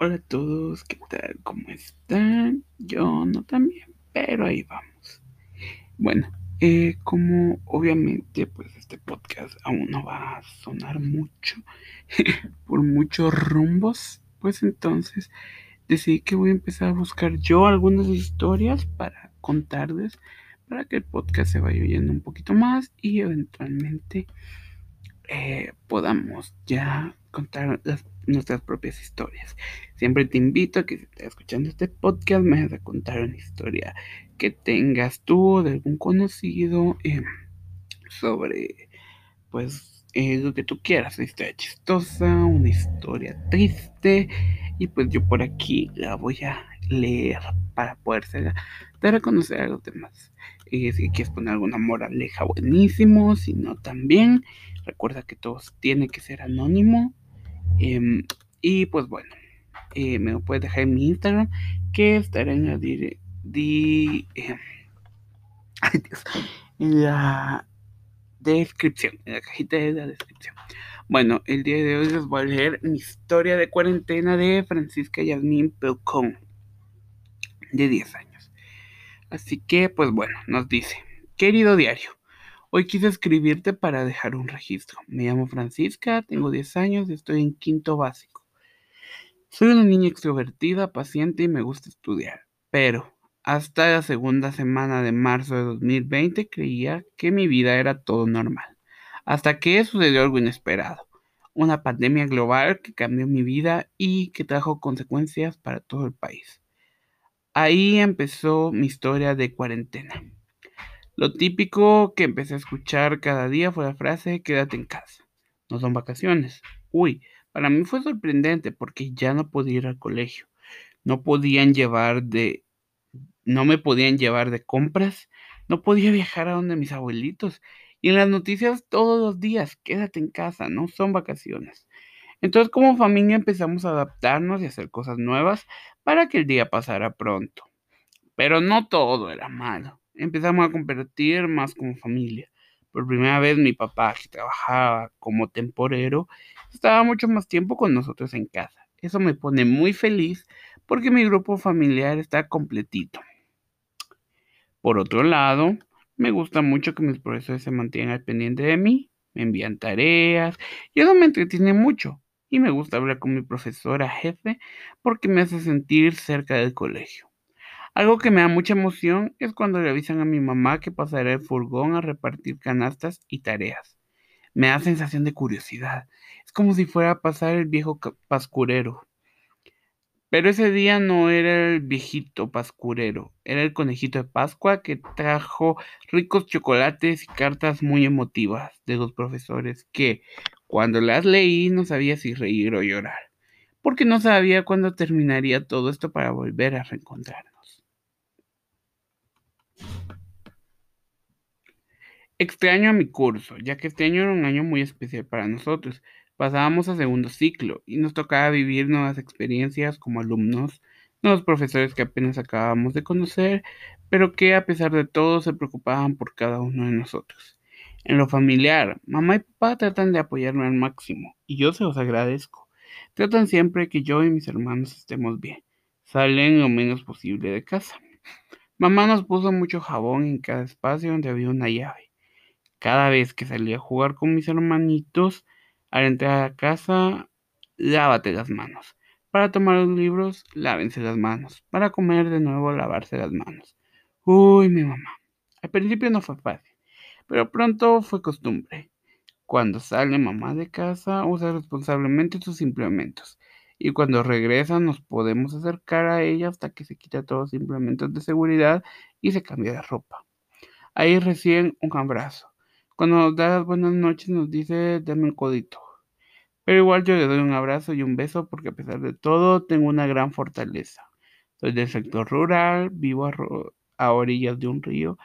Hola a todos, ¿qué tal? ¿Cómo están? Yo no tan bien, pero ahí vamos. Bueno, eh, como obviamente pues este podcast aún no va a sonar mucho por muchos rumbos, pues entonces decidí que voy a empezar a buscar yo algunas historias para contarles, para que el podcast se vaya oyendo un poquito más y eventualmente eh, podamos ya contar nuestras propias historias. Siempre te invito a que si estás escuchando este podcast me hagas contar una historia que tengas tú de algún conocido eh, sobre pues eh, lo que tú quieras, una historia chistosa, una historia triste y pues yo por aquí la voy a leer para poder dar a conocer a los demás. si quieres poner alguna moraleja, buenísimo, si no también. Recuerda que todo tiene que ser anónimo. Em, y pues bueno, eh, me lo puedes dejar en mi Instagram, que estará en la, di, em, en la descripción, en la cajita de la descripción. Bueno, el día de hoy les voy a leer mi historia de cuarentena de Francisca Yasmín Pelcón, de 10 años. Así que, pues bueno, nos dice, querido diario, Hoy quise escribirte para dejar un registro. Me llamo Francisca, tengo 10 años y estoy en quinto básico. Soy una niña extrovertida, paciente y me gusta estudiar. Pero hasta la segunda semana de marzo de 2020 creía que mi vida era todo normal. Hasta que sucedió algo inesperado. Una pandemia global que cambió mi vida y que trajo consecuencias para todo el país. Ahí empezó mi historia de cuarentena. Lo típico que empecé a escuchar cada día fue la frase quédate en casa. No son vacaciones. Uy, para mí fue sorprendente porque ya no podía ir al colegio. No podían llevar de no me podían llevar de compras, no podía viajar a donde mis abuelitos. Y en las noticias todos los días, quédate en casa, no son vacaciones. Entonces como familia empezamos a adaptarnos y hacer cosas nuevas para que el día pasara pronto. Pero no todo era malo empezamos a compartir más como familia. Por primera vez mi papá, que trabajaba como temporero, estaba mucho más tiempo con nosotros en casa. Eso me pone muy feliz porque mi grupo familiar está completito. Por otro lado, me gusta mucho que mis profesores se mantengan al pendiente de mí, me envían tareas y eso me entretiene mucho. Y me gusta hablar con mi profesora jefe porque me hace sentir cerca del colegio. Algo que me da mucha emoción es cuando le avisan a mi mamá que pasará el furgón a repartir canastas y tareas. Me da sensación de curiosidad. Es como si fuera a pasar el viejo pascurero. Pero ese día no era el viejito pascurero, era el conejito de Pascua que trajo ricos chocolates y cartas muy emotivas de los profesores que, cuando las leí, no sabía si reír o llorar, porque no sabía cuándo terminaría todo esto para volver a reencontrarnos. Extraño a mi curso, ya que este año era un año muy especial para nosotros. Pasábamos a segundo ciclo y nos tocaba vivir nuevas experiencias como alumnos, nuevos profesores que apenas acabábamos de conocer, pero que a pesar de todo se preocupaban por cada uno de nosotros. En lo familiar, mamá y papá tratan de apoyarme al máximo y yo se los agradezco. Tratan siempre que yo y mis hermanos estemos bien. Salen lo menos posible de casa. Mamá nos puso mucho jabón en cada espacio donde había una llave cada vez que salía a jugar con mis hermanitos, al entrar a casa, lávate las manos. Para tomar los libros, lávense las manos. Para comer de nuevo, lavarse las manos. Uy, mi mamá. Al principio no fue fácil, pero pronto fue costumbre. Cuando sale mamá de casa, usa responsablemente sus implementos. Y cuando regresa, nos podemos acercar a ella hasta que se quita todos los implementos de seguridad y se cambia de ropa. Ahí recién un abrazo. Cuando nos da las buenas noches nos dice dame un codito. Pero igual yo le doy un abrazo y un beso porque a pesar de todo tengo una gran fortaleza. Soy del sector rural, vivo a, orillas de un río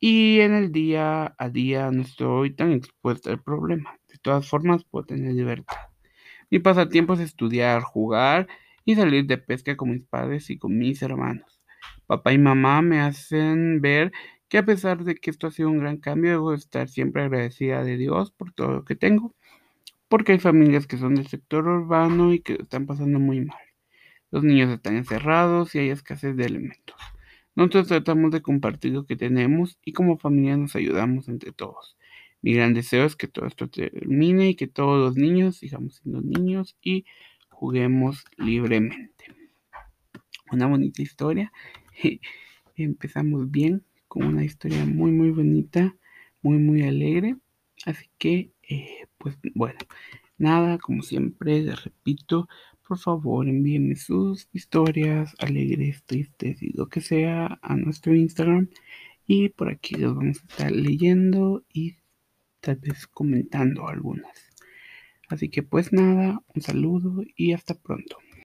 y en el día a día no estoy tan expuesta al problema. De todas formas puedo tener libertad. Mi pasatiempo es estudiar, jugar y salir de pesca con mis padres y con mis hermanos. Papá y mamá me hacen ver que a pesar de que esto ha sido un gran cambio, debo estar siempre agradecida de Dios por todo lo que tengo, porque hay familias que son del sector urbano y que están pasando muy mal. Los niños están encerrados y hay escasez de alimentos. Nosotros tratamos de compartir lo que tenemos y como familia nos ayudamos entre todos. Mi gran deseo es que todo esto termine y que todos los niños sigamos siendo niños y juguemos libremente. Una bonita historia. Empezamos bien con una historia muy muy bonita, muy muy alegre. Así que, eh, pues bueno, nada, como siempre, les repito, por favor envíenme sus historias alegres, tristes y lo que sea a nuestro Instagram. Y por aquí los vamos a estar leyendo y tal vez comentando algunas. Así que pues nada, un saludo y hasta pronto.